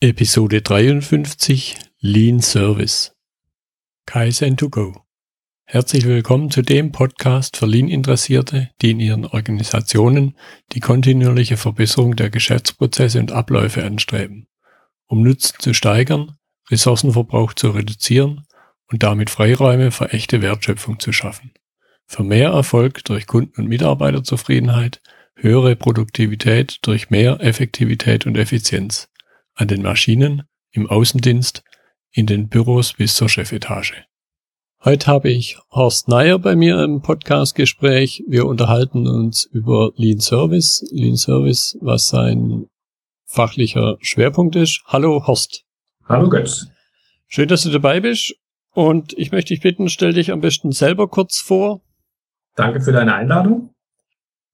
Episode 53 Lean Service Kaizen to go. Herzlich willkommen zu dem Podcast für Lean-Interessierte, die in ihren Organisationen die kontinuierliche Verbesserung der Geschäftsprozesse und Abläufe anstreben, um Nutzen zu steigern, Ressourcenverbrauch zu reduzieren und damit Freiräume für echte Wertschöpfung zu schaffen. Für mehr Erfolg durch Kunden- und Mitarbeiterzufriedenheit, höhere Produktivität durch mehr Effektivität und Effizienz an den Maschinen, im Außendienst, in den Büros bis zur Chefetage. Heute habe ich Horst Neier bei mir im Podcastgespräch. Wir unterhalten uns über Lean Service. Lean Service, was sein fachlicher Schwerpunkt ist. Hallo Horst. Hallo Götz. Schön, dass du dabei bist. Und ich möchte dich bitten, stell dich am besten selber kurz vor. Danke für deine Einladung.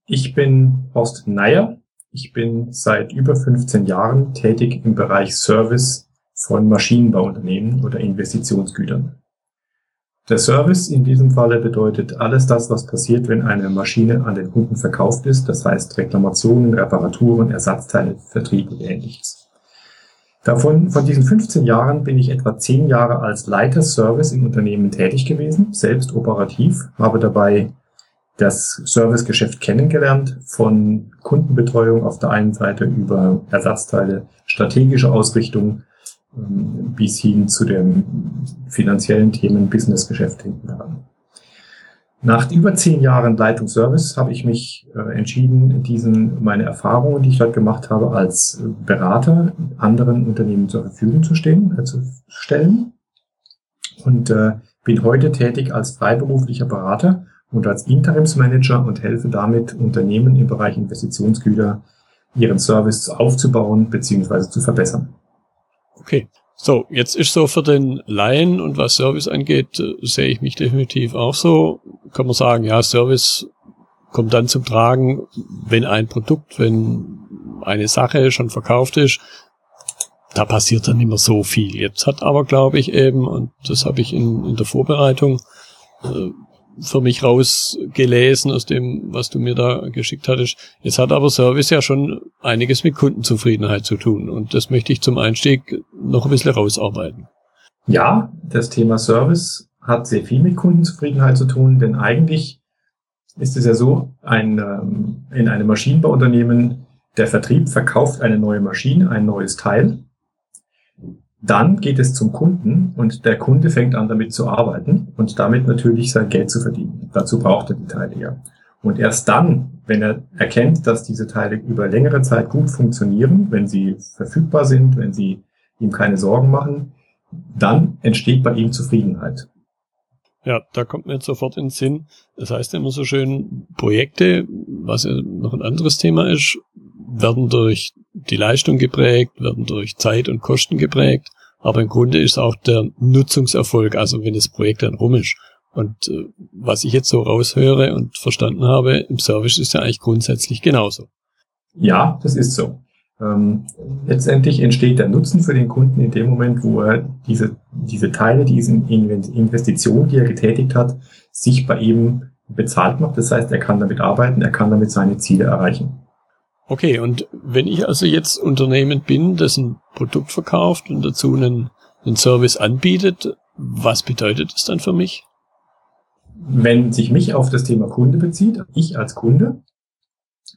Ich bin Horst Neier. Ich bin seit über 15 Jahren tätig im Bereich Service von Maschinenbauunternehmen oder Investitionsgütern. Der Service in diesem Falle bedeutet alles das, was passiert, wenn eine Maschine an den Kunden verkauft ist, das heißt Reklamationen, Reparaturen, Ersatzteile, Vertrieb und ähnliches. Davon, von diesen 15 Jahren bin ich etwa 10 Jahre als Leiter Service im Unternehmen tätig gewesen, selbst operativ, habe dabei das Servicegeschäft kennengelernt, von Kundenbetreuung auf der einen Seite über Ersatzteile, strategische Ausrichtung ähm, bis hin zu den finanziellen Themen Businessgeschäft hinten dran. Nach über zehn Jahren Leitung Service habe ich mich äh, entschieden, diesen meine Erfahrungen, die ich dort gemacht habe, als Berater anderen Unternehmen zur Verfügung zu stehen, äh, zu stellen. Und äh, bin heute tätig als freiberuflicher Berater und als Interimsmanager und helfe damit Unternehmen im Bereich Investitionsgüter ihren Service aufzubauen bzw. zu verbessern. Okay. So, jetzt ist so für den Laien und was Service angeht, äh, sehe ich mich definitiv auch so. Kann man sagen, ja, Service kommt dann zum Tragen, wenn ein Produkt, wenn eine Sache schon verkauft ist, da passiert dann immer so viel. Jetzt hat aber, glaube ich, eben, und das habe ich in, in der Vorbereitung äh, für mich rausgelesen aus dem, was du mir da geschickt hattest. Jetzt hat aber Service ja schon einiges mit Kundenzufriedenheit zu tun und das möchte ich zum Einstieg noch ein bisschen rausarbeiten. Ja, das Thema Service hat sehr viel mit Kundenzufriedenheit zu tun, denn eigentlich ist es ja so, ein, ähm, in einem Maschinenbauunternehmen, der Vertrieb verkauft eine neue Maschine, ein neues Teil dann geht es zum Kunden und der Kunde fängt an damit zu arbeiten und damit natürlich sein Geld zu verdienen. Dazu braucht er die Teile ja. Und erst dann, wenn er erkennt, dass diese Teile über längere Zeit gut funktionieren, wenn sie verfügbar sind, wenn sie ihm keine Sorgen machen, dann entsteht bei ihm Zufriedenheit. Ja, da kommt mir jetzt sofort in den Sinn. Das heißt immer so schön, Projekte, was ja noch ein anderes Thema ist, werden durch die Leistung geprägt, werden durch Zeit und Kosten geprägt. Aber im Grunde ist auch der Nutzungserfolg, also wenn das Projekt dann rum ist. Und äh, was ich jetzt so raushöre und verstanden habe, im Service ist ja eigentlich grundsätzlich genauso. Ja, das ist so. Ähm, letztendlich entsteht der Nutzen für den Kunden in dem Moment, wo er diese, diese Teile, diese Investition, die er getätigt hat, sich bei ihm bezahlt macht. Das heißt, er kann damit arbeiten, er kann damit seine Ziele erreichen. Okay, und wenn ich also jetzt Unternehmen bin, das ein Produkt verkauft und dazu einen, einen Service anbietet, was bedeutet das dann für mich? Wenn sich mich auf das Thema Kunde bezieht, ich als Kunde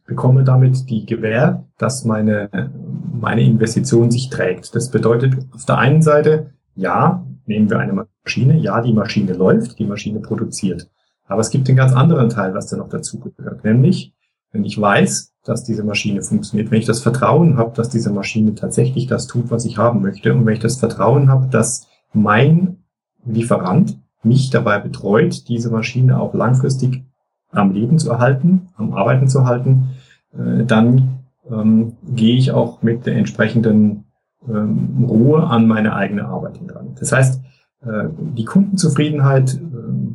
bekomme damit die Gewähr, dass meine, meine Investition sich trägt. Das bedeutet auf der einen Seite, ja, nehmen wir eine Maschine, ja, die Maschine läuft, die Maschine produziert. Aber es gibt einen ganz anderen Teil, was da noch dazu gehört, nämlich wenn ich weiß, dass diese Maschine funktioniert, wenn ich das Vertrauen habe, dass diese Maschine tatsächlich das tut, was ich haben möchte, und wenn ich das Vertrauen habe, dass mein Lieferant mich dabei betreut, diese Maschine auch langfristig am Leben zu erhalten, am Arbeiten zu halten, äh, dann ähm, gehe ich auch mit der entsprechenden ähm, Ruhe an meine eigene Arbeit dran. Das heißt, äh, die Kundenzufriedenheit äh,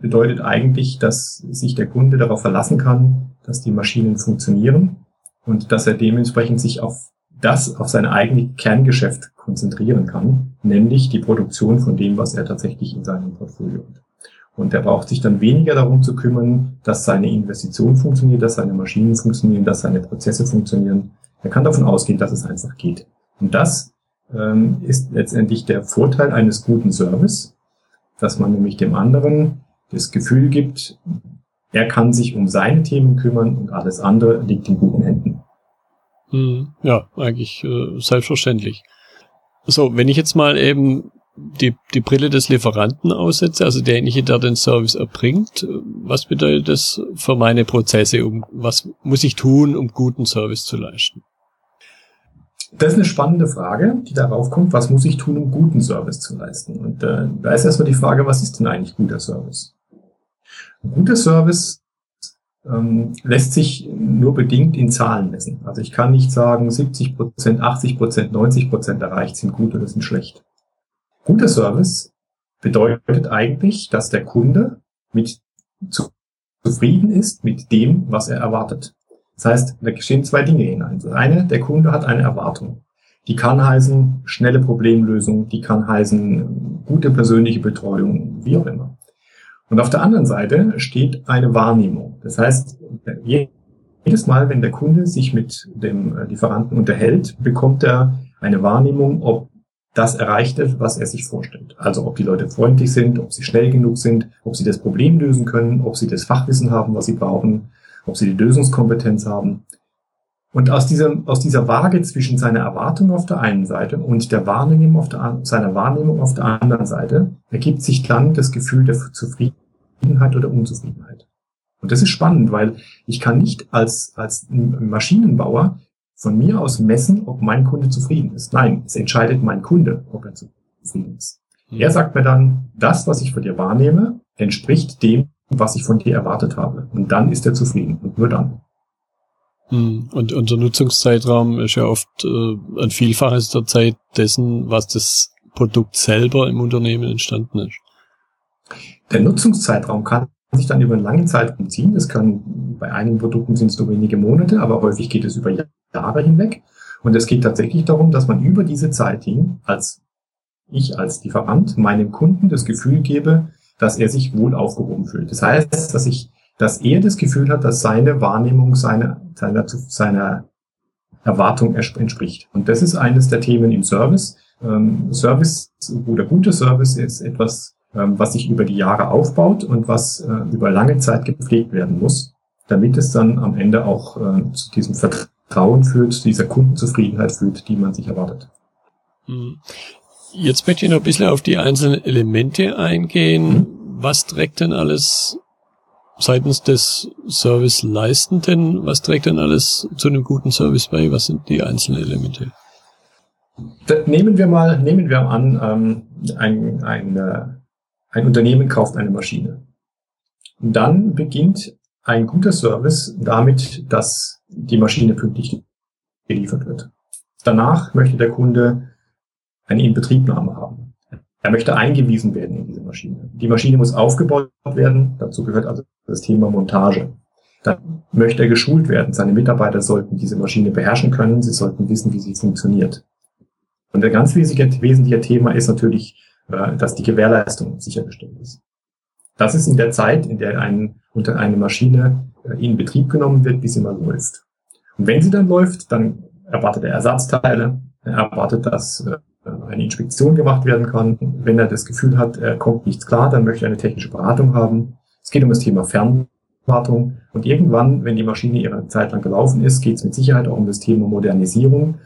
bedeutet eigentlich, dass sich der Kunde darauf verlassen kann, dass die Maschinen funktionieren und dass er dementsprechend sich auf das, auf sein eigenes Kerngeschäft konzentrieren kann, nämlich die Produktion von dem, was er tatsächlich in seinem Portfolio hat. Und er braucht sich dann weniger darum zu kümmern, dass seine Investition funktioniert, dass seine Maschinen funktionieren, dass seine Prozesse funktionieren. Er kann davon ausgehen, dass es einfach geht. Und das ähm, ist letztendlich der Vorteil eines guten Service, dass man nämlich dem anderen das Gefühl gibt, er kann sich um seine Themen kümmern und alles andere liegt in guten Händen. Hm, ja, eigentlich äh, selbstverständlich. So, wenn ich jetzt mal eben die, die Brille des Lieferanten aussetze, also derjenige, der den Service erbringt, was bedeutet das für meine Prozesse? Um, was muss ich tun, um guten Service zu leisten? Das ist eine spannende Frage, die darauf kommt, was muss ich tun, um guten Service zu leisten? Und äh, da ist erstmal die Frage, was ist denn eigentlich guter Service? Guter Service ähm, lässt sich nur bedingt in Zahlen messen. Also ich kann nicht sagen, 70 Prozent, 80 Prozent, 90 Prozent erreicht sind gut oder sind schlecht. Guter Service bedeutet eigentlich, dass der Kunde mit zufrieden ist mit dem, was er erwartet. Das heißt, da geschehen zwei Dinge hinein. Das eine, der Kunde hat eine Erwartung. Die kann heißen schnelle Problemlösung, die kann heißen gute persönliche Betreuung, wie auch immer. Und auf der anderen Seite steht eine Wahrnehmung. Das heißt, jedes Mal, wenn der Kunde sich mit dem Lieferanten unterhält, bekommt er eine Wahrnehmung, ob das erreicht wird, was er sich vorstellt. Also ob die Leute freundlich sind, ob sie schnell genug sind, ob sie das Problem lösen können, ob sie das Fachwissen haben, was sie brauchen, ob sie die Lösungskompetenz haben. Und aus dieser, aus dieser Waage zwischen seiner Erwartung auf der einen Seite und der Wahrnehmung auf der, seiner Wahrnehmung auf der anderen Seite ergibt sich dann das Gefühl der Zufriedenheit oder Unzufriedenheit. Und das ist spannend, weil ich kann nicht als, als Maschinenbauer von mir aus messen, ob mein Kunde zufrieden ist. Nein, es entscheidet mein Kunde, ob er zufrieden ist. Mhm. Er sagt mir dann, das, was ich von dir wahrnehme, entspricht dem, was ich von dir erwartet habe. Und dann ist er zufrieden und nur dann. Mhm. Und unser Nutzungszeitraum ist ja oft äh, ein Vielfaches der Zeit dessen, was das Produkt selber im Unternehmen entstanden ist. Der Nutzungszeitraum kann sich dann über einen langen Zeitraum ziehen. Das kann bei einigen Produkten sind es nur wenige Monate, aber häufig geht es über Jahre hinweg. Und es geht tatsächlich darum, dass man über diese Zeit hin als ich als Lieferant meinem Kunden das Gefühl gebe, dass er sich wohl aufgehoben fühlt. Das heißt, dass ich, dass er das Gefühl hat, dass seine Wahrnehmung seiner, seiner, seiner Erwartung entspricht. Und das ist eines der Themen im Service. Ähm, Service oder guter Service ist etwas, was sich über die Jahre aufbaut und was äh, über lange Zeit gepflegt werden muss, damit es dann am Ende auch äh, zu diesem Vertrauen führt, zu dieser Kundenzufriedenheit führt, die man sich erwartet. Hm. Jetzt möchte ich noch ein bisschen auf die einzelnen Elemente eingehen. Mhm. Was trägt denn alles seitens des Service-Leistenden, was trägt denn alles zu einem guten Service bei? Was sind die einzelnen Elemente? nehmen wir mal, nehmen wir an, ähm, ein, ein, ein Unternehmen kauft eine Maschine. Und dann beginnt ein guter Service damit, dass die Maschine pünktlich geliefert wird. Danach möchte der Kunde eine Inbetriebnahme haben. Er möchte eingewiesen werden in diese Maschine. Die Maschine muss aufgebaut werden. Dazu gehört also das Thema Montage. Dann möchte er geschult werden. Seine Mitarbeiter sollten diese Maschine beherrschen können. Sie sollten wissen, wie sie funktioniert. Und ein ganz wesentlicher Thema ist natürlich, äh, dass die Gewährleistung sichergestellt ist. Das ist in der Zeit, in der ein, unter eine Maschine äh, in Betrieb genommen wird, bis sie mal läuft. Und wenn sie dann läuft, dann erwartet er Ersatzteile, er erwartet, dass äh, eine Inspektion gemacht werden kann. Wenn er das Gefühl hat, er kommt nichts klar, dann möchte er eine technische Beratung haben. Es geht um das Thema Fernwartung. Und irgendwann, wenn die Maschine ihre Zeit lang gelaufen ist, geht es mit Sicherheit auch um das Thema Modernisierung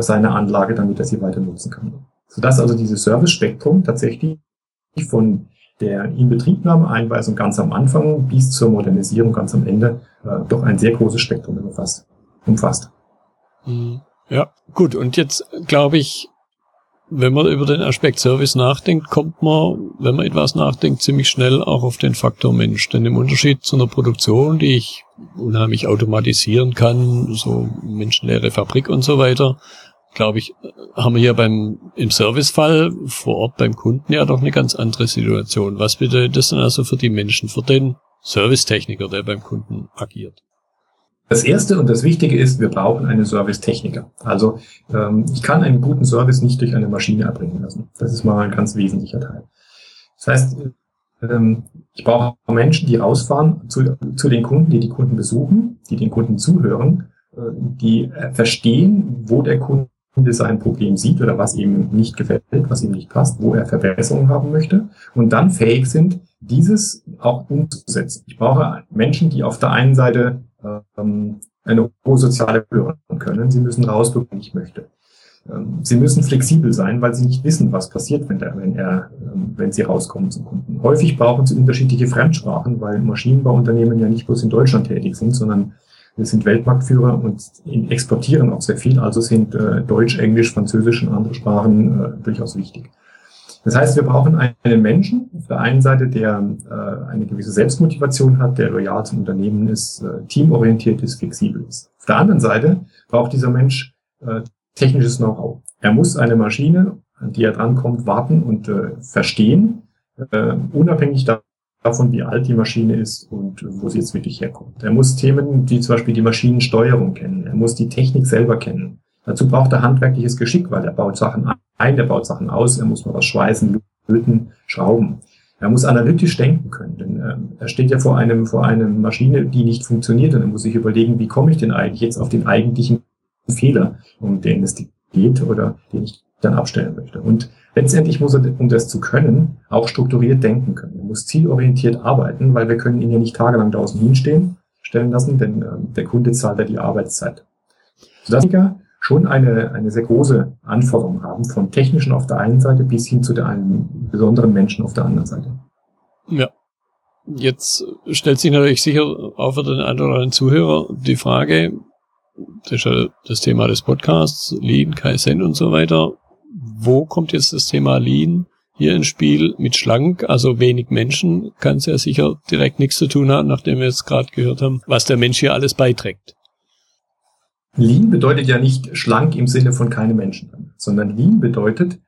seiner Anlage, damit er sie weiter nutzen kann. Sodass also dieses Service-Spektrum tatsächlich von der Inbetriebnahmeeinweisung ganz am Anfang bis zur Modernisierung ganz am Ende äh, doch ein sehr großes Spektrum umfasst. umfasst. Mhm. Ja, gut. Und jetzt glaube ich, wenn man über den Aspekt Service nachdenkt, kommt man, wenn man etwas nachdenkt, ziemlich schnell auch auf den Faktor Mensch. Denn im Unterschied zu einer Produktion, die ich unheimlich automatisieren kann, so menschenleere Fabrik und so weiter, glaube ich, haben wir hier beim, im Servicefall vor Ort beim Kunden ja doch eine ganz andere Situation. Was bedeutet das denn also für die Menschen, für den Servicetechniker, der beim Kunden agiert? Das erste und das Wichtige ist, wir brauchen einen Servicetechniker. Also ähm, ich kann einen guten Service nicht durch eine Maschine erbringen lassen. Das ist mal ein ganz wesentlicher Teil. Das heißt, ähm, ich brauche Menschen, die rausfahren zu, zu den Kunden, die die Kunden besuchen, die den Kunden zuhören, äh, die verstehen, wo der Kunde sein Problem sieht oder was ihm nicht gefällt, was ihm nicht passt, wo er Verbesserungen haben möchte und dann fähig sind, dieses auch umzusetzen. Ich brauche Menschen, die auf der einen Seite ähm, eine hohe soziale hören können. Sie müssen rausbekommen, ich möchte. Ähm, sie müssen flexibel sein, weil sie nicht wissen, was passiert, wenn, der, wenn, er, ähm, wenn sie rauskommen zum Kunden. Häufig brauchen sie unterschiedliche Fremdsprachen, weil Maschinenbauunternehmen ja nicht bloß in Deutschland tätig sind, sondern wir sind Weltmarktführer und exportieren auch sehr viel. Also sind äh, Deutsch, Englisch, Französisch und andere Sprachen äh, durchaus wichtig. Das heißt, wir brauchen einen Menschen auf der einen Seite, der äh, eine gewisse Selbstmotivation hat, der loyal zum Unternehmen ist, äh, teamorientiert ist, flexibel ist. Auf der anderen Seite braucht dieser Mensch äh, technisches Know-how. Er muss eine Maschine, an die er drankommt, warten und äh, verstehen, äh, unabhängig davon, wie alt die Maschine ist und wo sie jetzt wirklich herkommt. Er muss Themen wie zum Beispiel die Maschinensteuerung kennen. Er muss die Technik selber kennen. Dazu braucht er handwerkliches Geschick, weil er baut Sachen ein, er baut Sachen aus, er muss mal was schweißen, löten, schrauben. Er muss analytisch denken können, denn äh, er steht ja vor einem vor einer Maschine, die nicht funktioniert und er muss sich überlegen, wie komme ich denn eigentlich jetzt auf den eigentlichen Fehler, um den es geht oder den ich dann abstellen möchte. Und letztendlich muss er, um das zu können, auch strukturiert denken können. Er muss zielorientiert arbeiten, weil wir können ihn ja nicht tagelang draußen hinstehen, stellen lassen, denn äh, der Kunde zahlt ja die Arbeitszeit. Sodass schon eine, eine sehr große Anforderung haben, von technischen auf der einen Seite bis hin zu der einen besonderen Menschen auf der anderen Seite. Ja. Jetzt stellt sich natürlich sicher auch für den einen oder anderen Zuhörer die Frage, das ist ja das Thema des Podcasts, Lean, Kaizen und so weiter. Wo kommt jetzt das Thema Lean hier ins Spiel mit schlank, also wenig Menschen, kann es ja sicher direkt nichts zu tun haben, nachdem wir jetzt gerade gehört haben, was der Mensch hier alles beiträgt. Lean bedeutet ja nicht schlank im Sinne von keine Menschen, sondern Lean bedeutet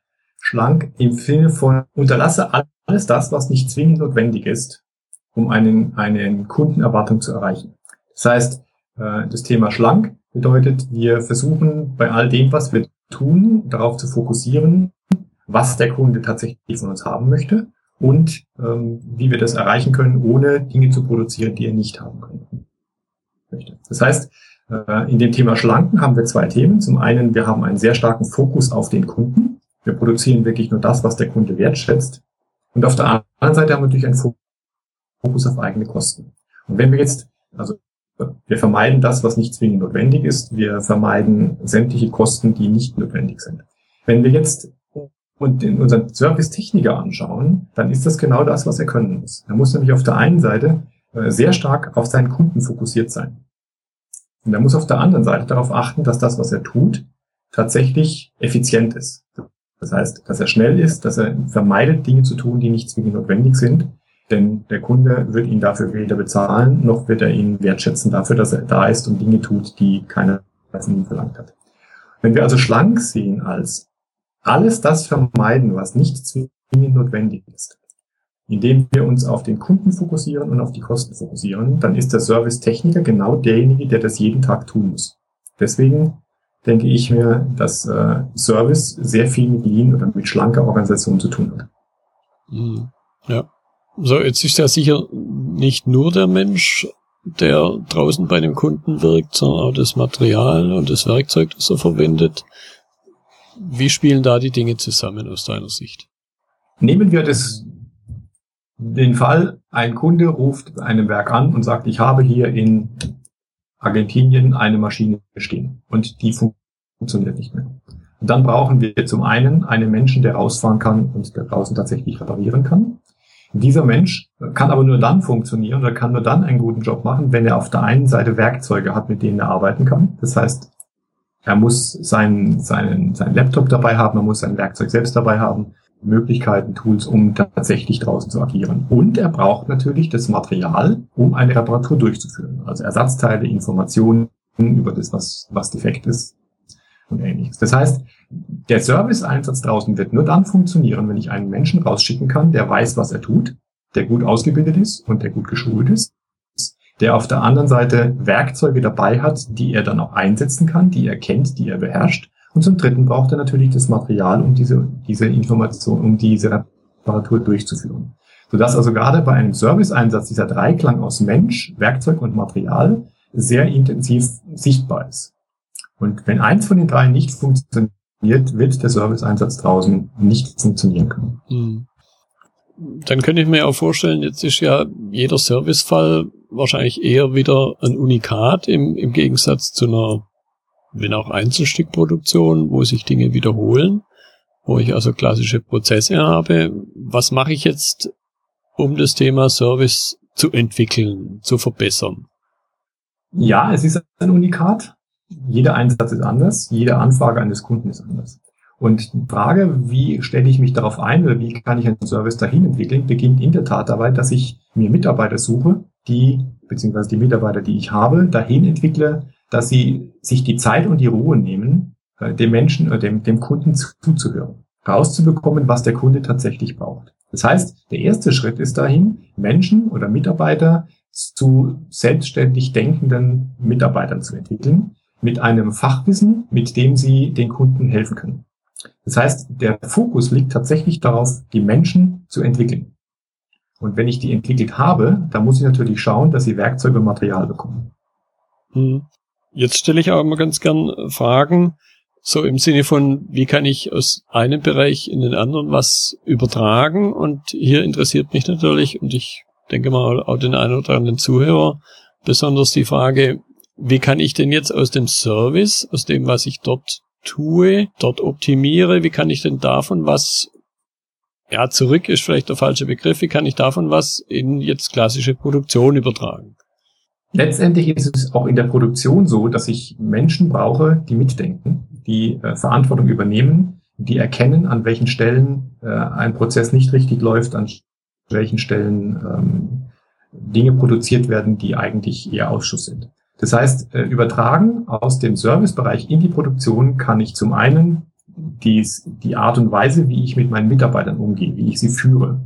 schlank im Sinne von unterlasse alles das, was nicht zwingend notwendig ist, um einen, einen Kundenerwartung zu erreichen. Das heißt, äh, das Thema schlank bedeutet, wir versuchen bei all dem, was wir tun, darauf zu fokussieren, was der Kunde tatsächlich von uns haben möchte und ähm, wie wir das erreichen können, ohne Dinge zu produzieren, die er nicht haben können. Das heißt, äh, in dem Thema Schlanken haben wir zwei Themen. Zum einen, wir haben einen sehr starken Fokus auf den Kunden. Wir produzieren wirklich nur das, was der Kunde wertschätzt. Und auf der anderen Seite haben wir natürlich einen Fokus auf eigene Kosten. Und wenn wir jetzt, also wir vermeiden das, was nicht zwingend notwendig ist. Wir vermeiden sämtliche Kosten, die nicht notwendig sind. Wenn wir jetzt und in unseren Service-Techniker anschauen, dann ist das genau das, was er können muss. Er muss nämlich auf der einen Seite äh, sehr stark auf seinen Kunden fokussiert sein. Und er muss auf der anderen Seite darauf achten, dass das, was er tut, tatsächlich effizient ist. Das heißt, dass er schnell ist, dass er vermeidet, Dinge zu tun, die nicht zwingend notwendig sind. Denn der Kunde wird ihn dafür weder bezahlen, noch wird er ihn wertschätzen dafür, dass er da ist und Dinge tut, die keiner von ihm verlangt hat. Wenn wir also schlank sehen als alles das vermeiden, was nicht zwingend notwendig ist, indem wir uns auf den Kunden fokussieren und auf die Kosten fokussieren, dann ist der Service-Techniker genau derjenige, der das jeden Tag tun muss. Deswegen denke ich mir, dass äh, Service sehr viel mit Lean oder mit schlanker Organisation zu tun hat. Mhm. Ja. So, jetzt ist ja sicher nicht nur der Mensch, der draußen bei dem Kunden wirkt, sondern auch das Material und das Werkzeug, das er verwendet. Wie spielen da die Dinge zusammen aus deiner Sicht? Nehmen wir das den Fall, ein Kunde ruft einem Werk an und sagt, ich habe hier in Argentinien eine Maschine stehen und die funktioniert nicht mehr. Und dann brauchen wir zum einen einen Menschen, der rausfahren kann und der draußen tatsächlich reparieren kann. Dieser Mensch kann aber nur dann funktionieren oder kann nur dann einen guten Job machen, wenn er auf der einen Seite Werkzeuge hat, mit denen er arbeiten kann. Das heißt, er muss seinen, seinen, seinen Laptop dabei haben, er muss sein Werkzeug selbst dabei haben. Möglichkeiten, Tools, um tatsächlich draußen zu agieren. Und er braucht natürlich das Material, um eine Reparatur durchzuführen. Also Ersatzteile, Informationen über das, was, was defekt ist und ähnliches. Das heißt, der Service-Einsatz draußen wird nur dann funktionieren, wenn ich einen Menschen rausschicken kann, der weiß, was er tut, der gut ausgebildet ist und der gut geschult ist, der auf der anderen Seite Werkzeuge dabei hat, die er dann auch einsetzen kann, die er kennt, die er beherrscht und zum Dritten braucht er natürlich das Material, um diese, diese Information, um diese Reparatur durchzuführen. Sodass also gerade bei einem Serviceeinsatz dieser Dreiklang aus Mensch, Werkzeug und Material sehr intensiv sichtbar ist. Und wenn eins von den drei nicht funktioniert, wird der Serviceeinsatz draußen nicht funktionieren können. Hm. Dann könnte ich mir auch vorstellen, jetzt ist ja jeder Servicefall wahrscheinlich eher wieder ein Unikat im, im Gegensatz zu einer, wenn auch Einzelstückproduktion, wo sich Dinge wiederholen, wo ich also klassische Prozesse habe. Was mache ich jetzt, um das Thema Service zu entwickeln, zu verbessern? Ja, es ist ein Unikat. Jeder Einsatz ist anders, jede Anfrage eines Kunden ist anders. Und die Frage, wie stelle ich mich darauf ein oder wie kann ich einen Service dahin entwickeln, beginnt in der Tat dabei, dass ich mir Mitarbeiter suche, die, beziehungsweise die Mitarbeiter, die ich habe, dahin entwickle, dass sie sich die Zeit und die Ruhe nehmen, äh, dem Menschen oder dem, dem Kunden zuzuhören, rauszubekommen, was der Kunde tatsächlich braucht. Das heißt, der erste Schritt ist dahin, Menschen oder Mitarbeiter zu selbstständig denkenden Mitarbeitern zu entwickeln, mit einem Fachwissen, mit dem sie den Kunden helfen können. Das heißt, der Fokus liegt tatsächlich darauf, die Menschen zu entwickeln. Und wenn ich die entwickelt habe, dann muss ich natürlich schauen, dass sie Werkzeuge und Material bekommen. Hm. Jetzt stelle ich auch immer ganz gern Fragen, so im Sinne von, wie kann ich aus einem Bereich in den anderen was übertragen? Und hier interessiert mich natürlich, und ich denke mal auch den einen oder anderen Zuhörer, besonders die Frage, wie kann ich denn jetzt aus dem Service, aus dem, was ich dort tue, dort optimiere, wie kann ich denn davon was, ja, zurück ist vielleicht der falsche Begriff, wie kann ich davon was in jetzt klassische Produktion übertragen? Letztendlich ist es auch in der Produktion so, dass ich Menschen brauche, die mitdenken, die äh, Verantwortung übernehmen, die erkennen, an welchen Stellen äh, ein Prozess nicht richtig läuft, an welchen Stellen ähm, Dinge produziert werden, die eigentlich eher Ausschuss sind. Das heißt, äh, übertragen aus dem Servicebereich in die Produktion kann ich zum einen dies, die Art und Weise, wie ich mit meinen Mitarbeitern umgehe, wie ich sie führe,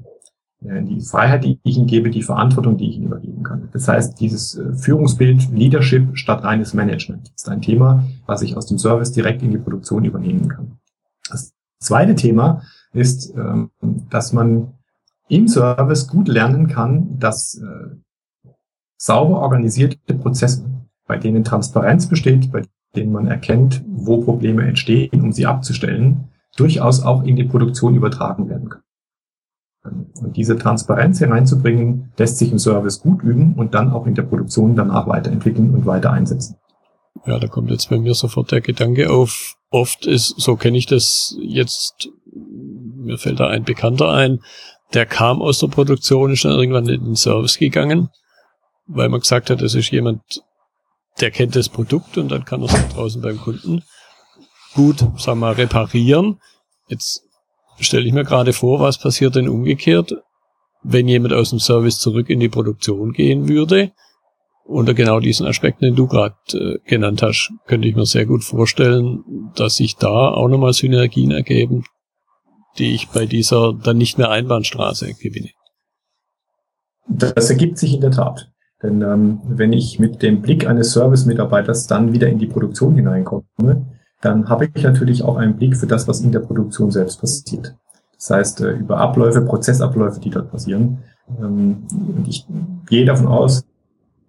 äh, die Freiheit, die ich ihnen gebe, die Verantwortung, die ich ihnen übergeben kann. Das heißt, dieses äh, Führungsbild Leadership statt reines Management ist ein Thema, was ich aus dem Service direkt in die Produktion übernehmen kann. Das zweite Thema ist, ähm, dass man im Service gut lernen kann, dass sauber organisierte Prozesse bei denen Transparenz besteht, bei denen man erkennt, wo Probleme entstehen, um sie abzustellen, durchaus auch in die Produktion übertragen werden können. Und diese Transparenz hereinzubringen, lässt sich im Service gut üben und dann auch in der Produktion danach weiterentwickeln und weiter einsetzen. Ja, da kommt jetzt bei mir sofort der Gedanke auf. Oft ist, so kenne ich das jetzt, mir fällt da ein Bekannter ein, der kam aus der Produktion, ist dann irgendwann in den Service gegangen, weil man gesagt hat, das ist jemand, der kennt das Produkt und dann kann er es draußen beim Kunden gut, wir mal, reparieren. Jetzt stelle ich mir gerade vor, was passiert denn umgekehrt, wenn jemand aus dem Service zurück in die Produktion gehen würde. Unter genau diesen Aspekten, den du gerade äh, genannt hast, könnte ich mir sehr gut vorstellen, dass sich da auch nochmal Synergien ergeben, die ich bei dieser dann nicht mehr Einbahnstraße gewinne. Das ergibt sich in der Tat. Denn ähm, wenn ich mit dem Blick eines Service-Mitarbeiters dann wieder in die Produktion hineinkomme, dann habe ich natürlich auch einen Blick für das, was in der Produktion selbst passiert. Das heißt, äh, über Abläufe, Prozessabläufe, die dort passieren. Ähm, und ich gehe davon aus,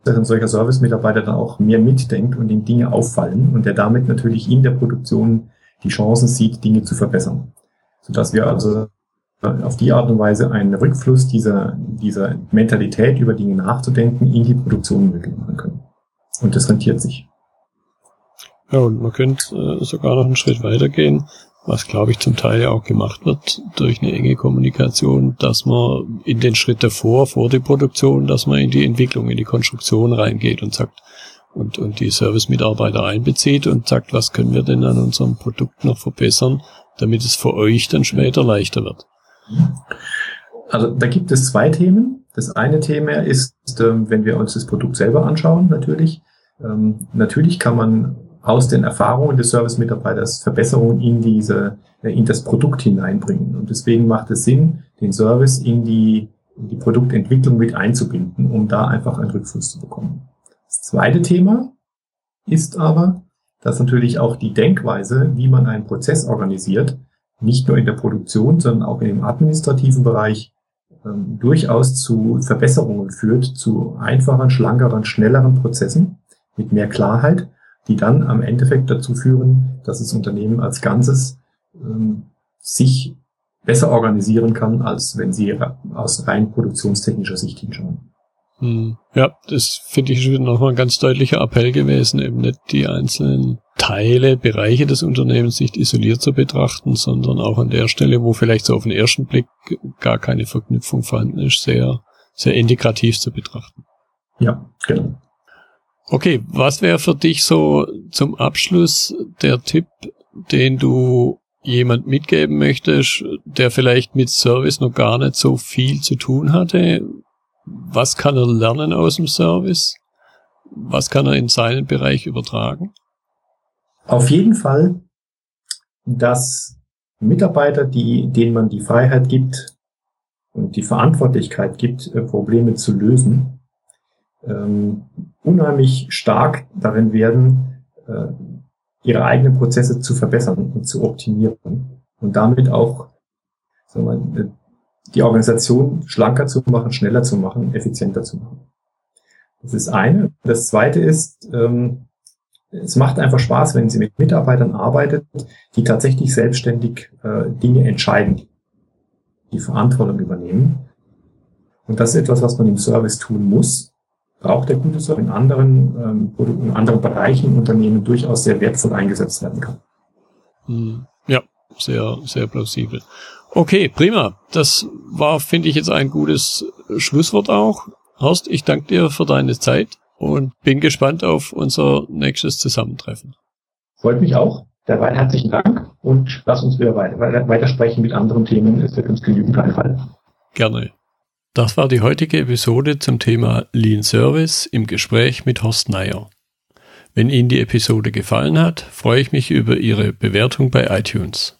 dass ein solcher Service-Mitarbeiter dann auch mehr mitdenkt und ihm Dinge auffallen und der damit natürlich in der Produktion die Chancen sieht, Dinge zu verbessern. Sodass wir also auf die Art und Weise einen Rückfluss dieser, dieser Mentalität über Dinge nachzudenken in die Produktion möglich machen können. Und das rentiert sich. Ja, und man könnte äh, sogar noch einen Schritt weitergehen, was glaube ich zum Teil ja auch gemacht wird durch eine enge Kommunikation, dass man in den Schritt davor, vor der Produktion, dass man in die Entwicklung, in die Konstruktion reingeht und sagt, und, und die Service-Mitarbeiter einbezieht und sagt, was können wir denn an unserem Produkt noch verbessern, damit es für euch dann später leichter wird. Also da gibt es zwei Themen. Das eine Thema ist, ähm, wenn wir uns das Produkt selber anschauen, natürlich. Ähm, natürlich kann man aus den Erfahrungen des Service-Mitarbeiters Verbesserungen in diese, äh, in das Produkt hineinbringen. Und deswegen macht es Sinn, den Service in die, in die Produktentwicklung mit einzubinden, um da einfach einen Rückfluss zu bekommen. Das zweite Thema ist aber, dass natürlich auch die Denkweise, wie man einen Prozess organisiert, nicht nur in der Produktion, sondern auch im administrativen Bereich ähm, durchaus zu Verbesserungen führt, zu einfachen, schlankeren, schnelleren Prozessen mit mehr Klarheit die dann am Endeffekt dazu führen, dass das Unternehmen als Ganzes ähm, sich besser organisieren kann, als wenn sie aus rein produktionstechnischer Sicht hinschauen. Hm. Ja, das finde ich schon nochmal ein ganz deutlicher Appell gewesen, eben nicht die einzelnen Teile, Bereiche des Unternehmens nicht isoliert zu betrachten, sondern auch an der Stelle, wo vielleicht so auf den ersten Blick gar keine Verknüpfung vorhanden ist, sehr, sehr integrativ zu betrachten. Ja, genau. Okay, was wäre für dich so zum Abschluss der Tipp, den du jemand mitgeben möchtest, der vielleicht mit Service noch gar nicht so viel zu tun hatte? Was kann er lernen aus dem Service? Was kann er in seinen Bereich übertragen? Auf jeden Fall, dass Mitarbeiter, die, denen man die Freiheit gibt und die Verantwortlichkeit gibt, äh, Probleme zu lösen, ähm, unheimlich stark darin werden, äh, ihre eigenen Prozesse zu verbessern und zu optimieren und damit auch sagen wir, die Organisation schlanker zu machen, schneller zu machen, effizienter zu machen. Das ist eine. Das zweite ist, ähm, es macht einfach Spaß, wenn Sie mit Mitarbeitern arbeitet, die tatsächlich selbstständig äh, Dinge entscheiden, die Verantwortung übernehmen. Und das ist etwas, was man im Service tun muss. Braucht der gute Service in anderen, ähm, in anderen Bereichen Unternehmen durchaus sehr wertvoll eingesetzt werden kann. Hm. Ja, sehr, sehr plausibel. Okay, prima. Das war, finde ich, jetzt ein gutes Schlusswort auch. Horst, ich danke dir für deine Zeit und bin gespannt auf unser nächstes Zusammentreffen. Freut mich auch. Derweil herzlichen Dank und lass uns wieder weiter, weiter sprechen mit anderen Themen. Es wird uns genügend einfallen. Gerne. Das war die heutige Episode zum Thema Lean Service im Gespräch mit Horst Neier. Wenn Ihnen die Episode gefallen hat, freue ich mich über Ihre Bewertung bei iTunes.